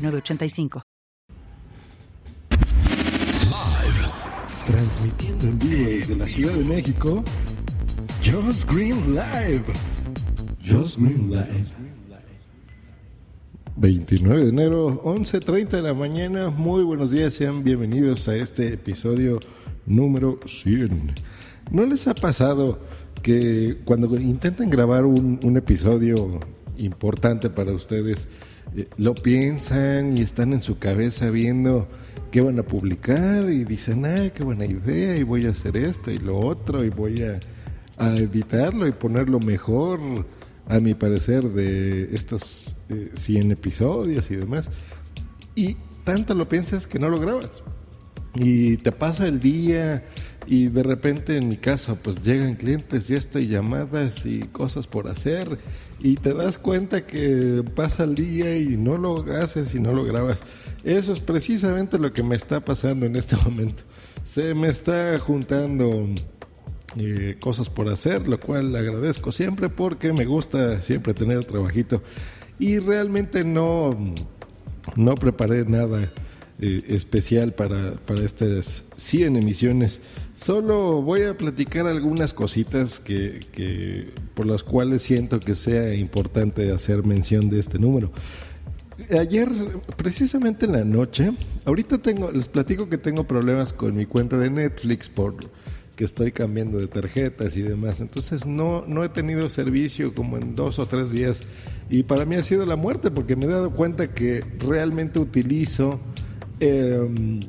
906985. Transmitiendo en vivo desde la Ciudad de México, Just Green Live. Just Green Live. 29 de enero, 11.30 de la mañana. Muy buenos días, sean bienvenidos a este episodio número 100. ¿No les ha pasado que cuando intentan grabar un, episodio importante para ustedes, lo piensan y están en su cabeza viendo qué van a publicar y dicen, ay, qué buena idea y voy a hacer esto y lo otro y voy a, editarlo y ponerlo mejor, a mi parecer, de estos 100 episodios y demás. Y tanto lo piensas que no lo grabas. Y te pasa el día y de repente en mi caso pues llegan clientes y esto y llamadas y cosas por hacer y te das cuenta que pasa el día y no lo haces y no lo grabas. Eso es precisamente lo que me está pasando en este momento. Se me está juntando eh, cosas por hacer, lo cual agradezco siempre porque me gusta siempre tener trabajito y realmente no, no preparé nada eh, especial para, para estas 100 emisiones. Solo voy a platicar algunas cositas que, que, por las cuales siento que sea importante hacer mención de este número. Ayer, precisamente en la noche, ahorita tengo, les platico que tengo problemas con mi cuenta de Netflix por que estoy cambiando de tarjetas y demás. Entonces no, no he tenido servicio como en dos o tres días y para mí ha sido la muerte porque me he dado cuenta que realmente utilizo eh,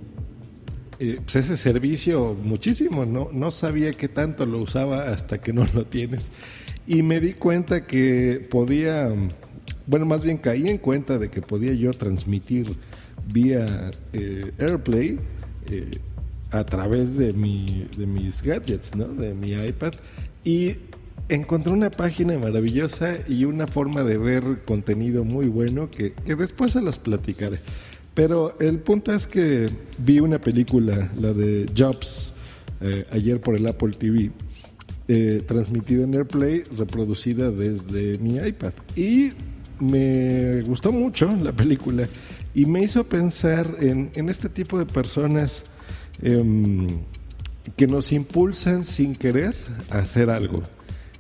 eh, pues ese servicio muchísimo, no, no sabía qué tanto lo usaba hasta que no lo tienes. Y me di cuenta que podía, bueno, más bien caí en cuenta de que podía yo transmitir vía eh, AirPlay eh, a través de, mi, de mis gadgets, ¿no? de mi iPad. Y encontré una página maravillosa y una forma de ver contenido muy bueno que, que después se las platicaré. Pero el punto es que vi una película, la de Jobs, eh, ayer por el Apple TV, eh, transmitida en AirPlay, reproducida desde mi iPad. Y me gustó mucho la película y me hizo pensar en, este tipo de personas eh, que nos impulsan sin querer a hacer algo.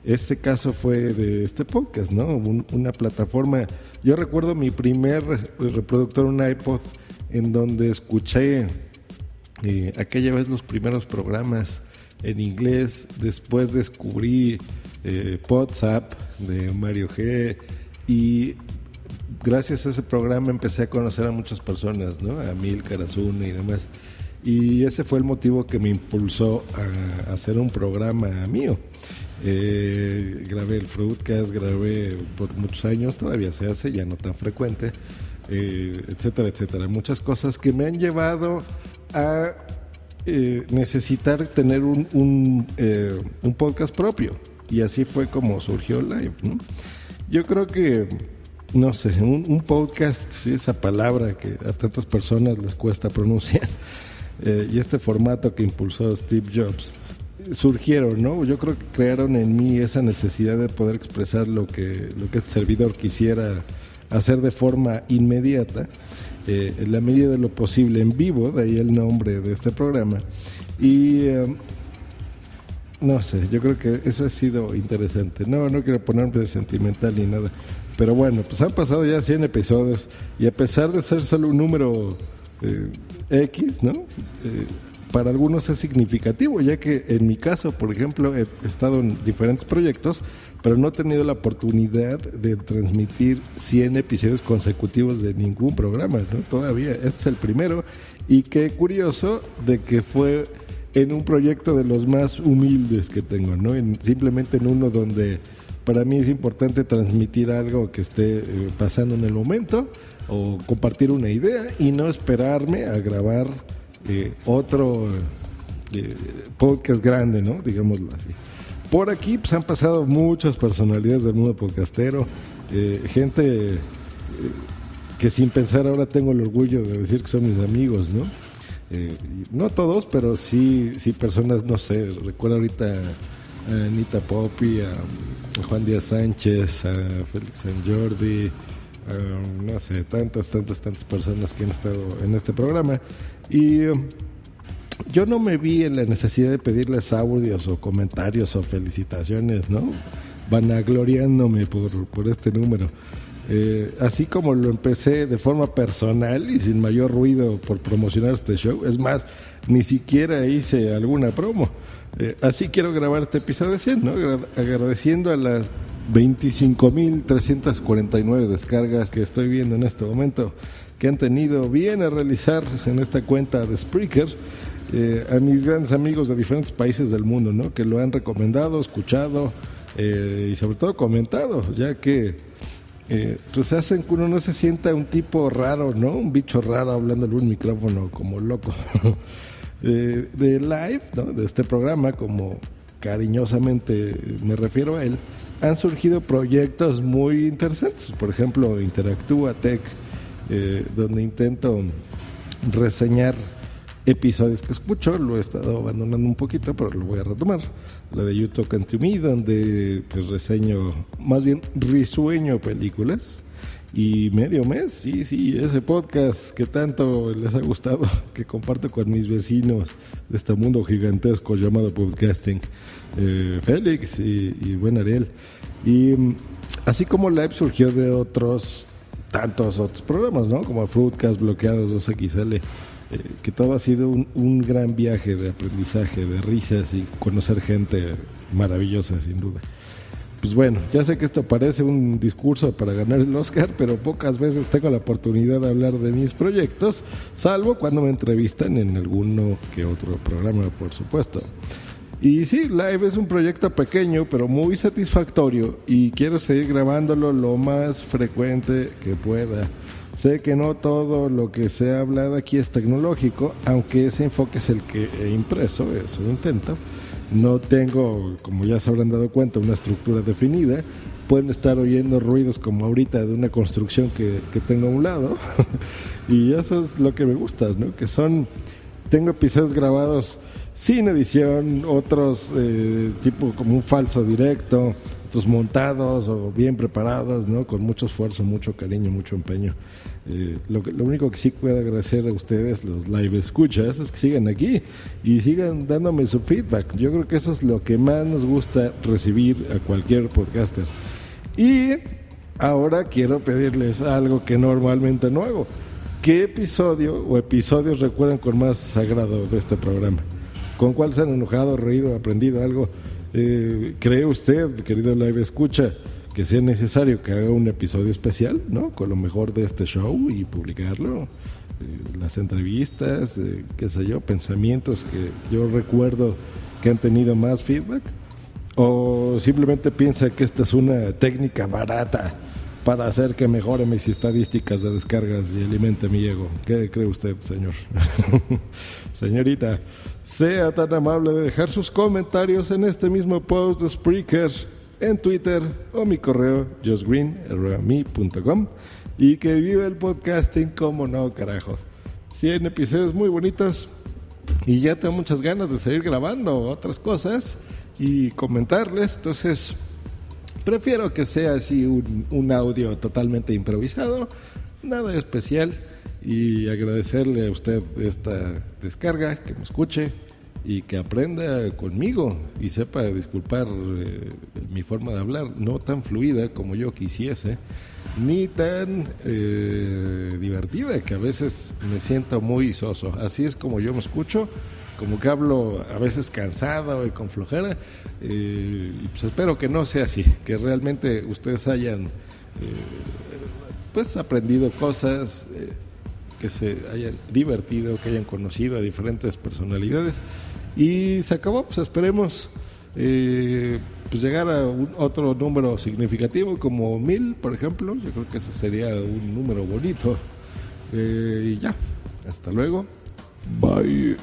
Este caso fue de este podcast, ¿no? una plataforma yo recuerdo mi primer reproductor, un iPod, en donde escuché eh, aquella vez los primeros programas en inglés. Después descubrí eh, WhatsApp de Mario G. Y gracias a ese programa empecé a conocer a muchas personas, ¿no? A Mil, y demás. Y ese fue el motivo que me impulsó a hacer un programa mío. Eh, grabé el Fruitcast, grabé por muchos años, todavía se hace, ya no tan frecuente, eh, etcétera, etcétera. Muchas cosas que me han llevado a eh, necesitar tener eh, un, podcast propio. Y así fue como surgió Live. Yo creo que, no sé, un, un podcast, sí, esa palabra que a tantas personas les cuesta pronunciar, y este formato que impulsó Steve Jobs surgieron, ¿no? Yo creo que crearon en mí esa necesidad de poder expresar lo que, lo que este servidor quisiera hacer de forma inmediata, eh, en la medida de lo posible en vivo, de ahí el nombre de este programa. Y eh, no sé, yo creo que eso ha sido interesante. No, no quiero ponerme sentimental ni nada. Pero bueno, pues han pasado ya 100 episodios y a pesar de ser solo un número eh, X, ¿no? Para algunos es significativo, ya que en mi caso, por ejemplo, he estado en diferentes proyectos, pero no he tenido la oportunidad de transmitir 100 episodios consecutivos de ningún programa, ¿no? Todavía, este es el primero, y qué curioso de que fue en un proyecto de los más humildes que tengo, ¿no? En, simplemente en uno donde para mí es importante transmitir algo que esté eh, pasando en el momento, o compartir una idea y no esperarme a grabar eh, otro eh, podcast grande, ¿no? Digámoslo así. Por aquí pues, han pasado muchas personalidades del mundo podcastero, eh, gente que sin pensar ahora tengo el orgullo de decir que son mis amigos, ¿no? no todos, pero sí, sí personas, no sé, recuerdo ahorita a Anita Popi, a Juan Díaz Sánchez, a Félix San Jordi, no sé, tantas, tantas, tantas personas que han estado en este programa. Y yo no me vi en la necesidad de pedirles audios o comentarios o felicitaciones, ¿no? Vanagloriándome por, por este número. Eh, así como lo empecé de forma personal y sin mayor ruido por promocionar este show, es más, ni siquiera hice alguna promo. Eh, así quiero grabar este episodio 100, ¿no? Agradeciendo a las 25.349 descargas que estoy viendo en este momento que han tenido bien a realizar en esta cuenta de Spreaker. Eh, a mis grandes amigos de diferentes países del mundo, ¿no? Que lo han recomendado, escuchado eh, y sobre todo comentado, ya que eh, pues hacen que uno no se sienta un tipo raro, ¿no? Un bicho raro hablando en un micrófono como loco. de live, ¿no? De este programa, como cariñosamente me refiero a él, han surgido proyectos muy interesantes. Por ejemplo, Interactúa Tech, eh, donde intento reseñar episodios que escucho. Lo he estado abandonando un poquito, pero lo voy a retomar. La de YouTube to Me, donde pues reseño, más bien risueño películas y medio mes, sí, sí, ese podcast que tanto les ha gustado, que comparto con mis vecinos de este mundo gigantesco llamado podcasting, eh, Félix y, buen Ariel. Y mm, así como Live surgió de otros tantos otros programas, ¿no? Como Fruitcast, Bloqueados, 2XL, eh, que todo ha sido un, un gran viaje de aprendizaje, de risas y conocer gente maravillosa, sin duda. Pues bueno, ya sé que esto parece un discurso para ganar el Oscar, pero pocas veces tengo la oportunidad de hablar de mis proyectos, salvo cuando me entrevistan en alguno que otro programa, por supuesto. Y sí, Live es un proyecto pequeño, pero muy satisfactorio y quiero seguir grabándolo lo más frecuente que pueda. Sé que no todo lo que se ha hablado aquí es tecnológico, aunque ese enfoque es el que he impreso, eso intento. No tengo, como ya se habrán dado cuenta, una estructura definida. Pueden estar oyendo ruidos como ahorita de una construcción que, tengo a un lado. y eso es lo que me gusta, ¿no? Que son, tengo episodios grabados sin edición, otros eh, tipo como un falso directo, otros montados o bien preparados, ¿no? Con mucho esfuerzo, mucho cariño, mucho empeño. Eh, lo, lo, único que sí puedo agradecer a ustedes, los live escuchas, es que sigan aquí y sigan dándome su feedback. Yo creo que eso es lo que más nos gusta recibir a cualquier podcaster. Y ahora quiero pedirles algo que normalmente no hago. ¿Qué episodio o episodios recuerdan con más sagrado de este programa? ¿Con cuál se han enojado, reído, aprendido algo? Eh, ¿Cree usted, querido live escucha, que sea necesario que haga un episodio especial, ¿no? Con lo mejor de este show y publicarlo. Eh, las entrevistas, eh, qué sé yo, pensamientos que yo recuerdo que han tenido más feedback. O simplemente piensa que esta es una técnica barata para hacer que mejore mis estadísticas de descargas y alimente mi ego. ¿Qué cree usted, señor? Señorita, sea tan amable de dejar sus comentarios en este mismo post de Spreaker en Twitter o mi correo justgreen.com y que viva el podcasting como no, carajo. 100 episodios muy bonitos y ya tengo muchas ganas de seguir grabando otras cosas y comentarles, entonces prefiero que sea así un, un audio totalmente improvisado, nada especial y agradecerle a usted esta descarga, que me escuche y que aprenda conmigo y sepa disculpar eh, mi forma de hablar, no tan fluida como yo quisiese, ni tan eh, divertida que a veces me siento muy soso. Así es como yo me escucho, como que hablo a veces cansado y con flojera. Eh, pues espero que no sea así, que realmente ustedes hayan pues aprendido cosas que se hayan divertido, que hayan conocido a diferentes personalidades y se acabó, pues esperemos eh, pues llegar a otro número significativo como mil, por ejemplo. Yo creo que ese sería un número bonito. Eh, y ya, hasta luego. Bye.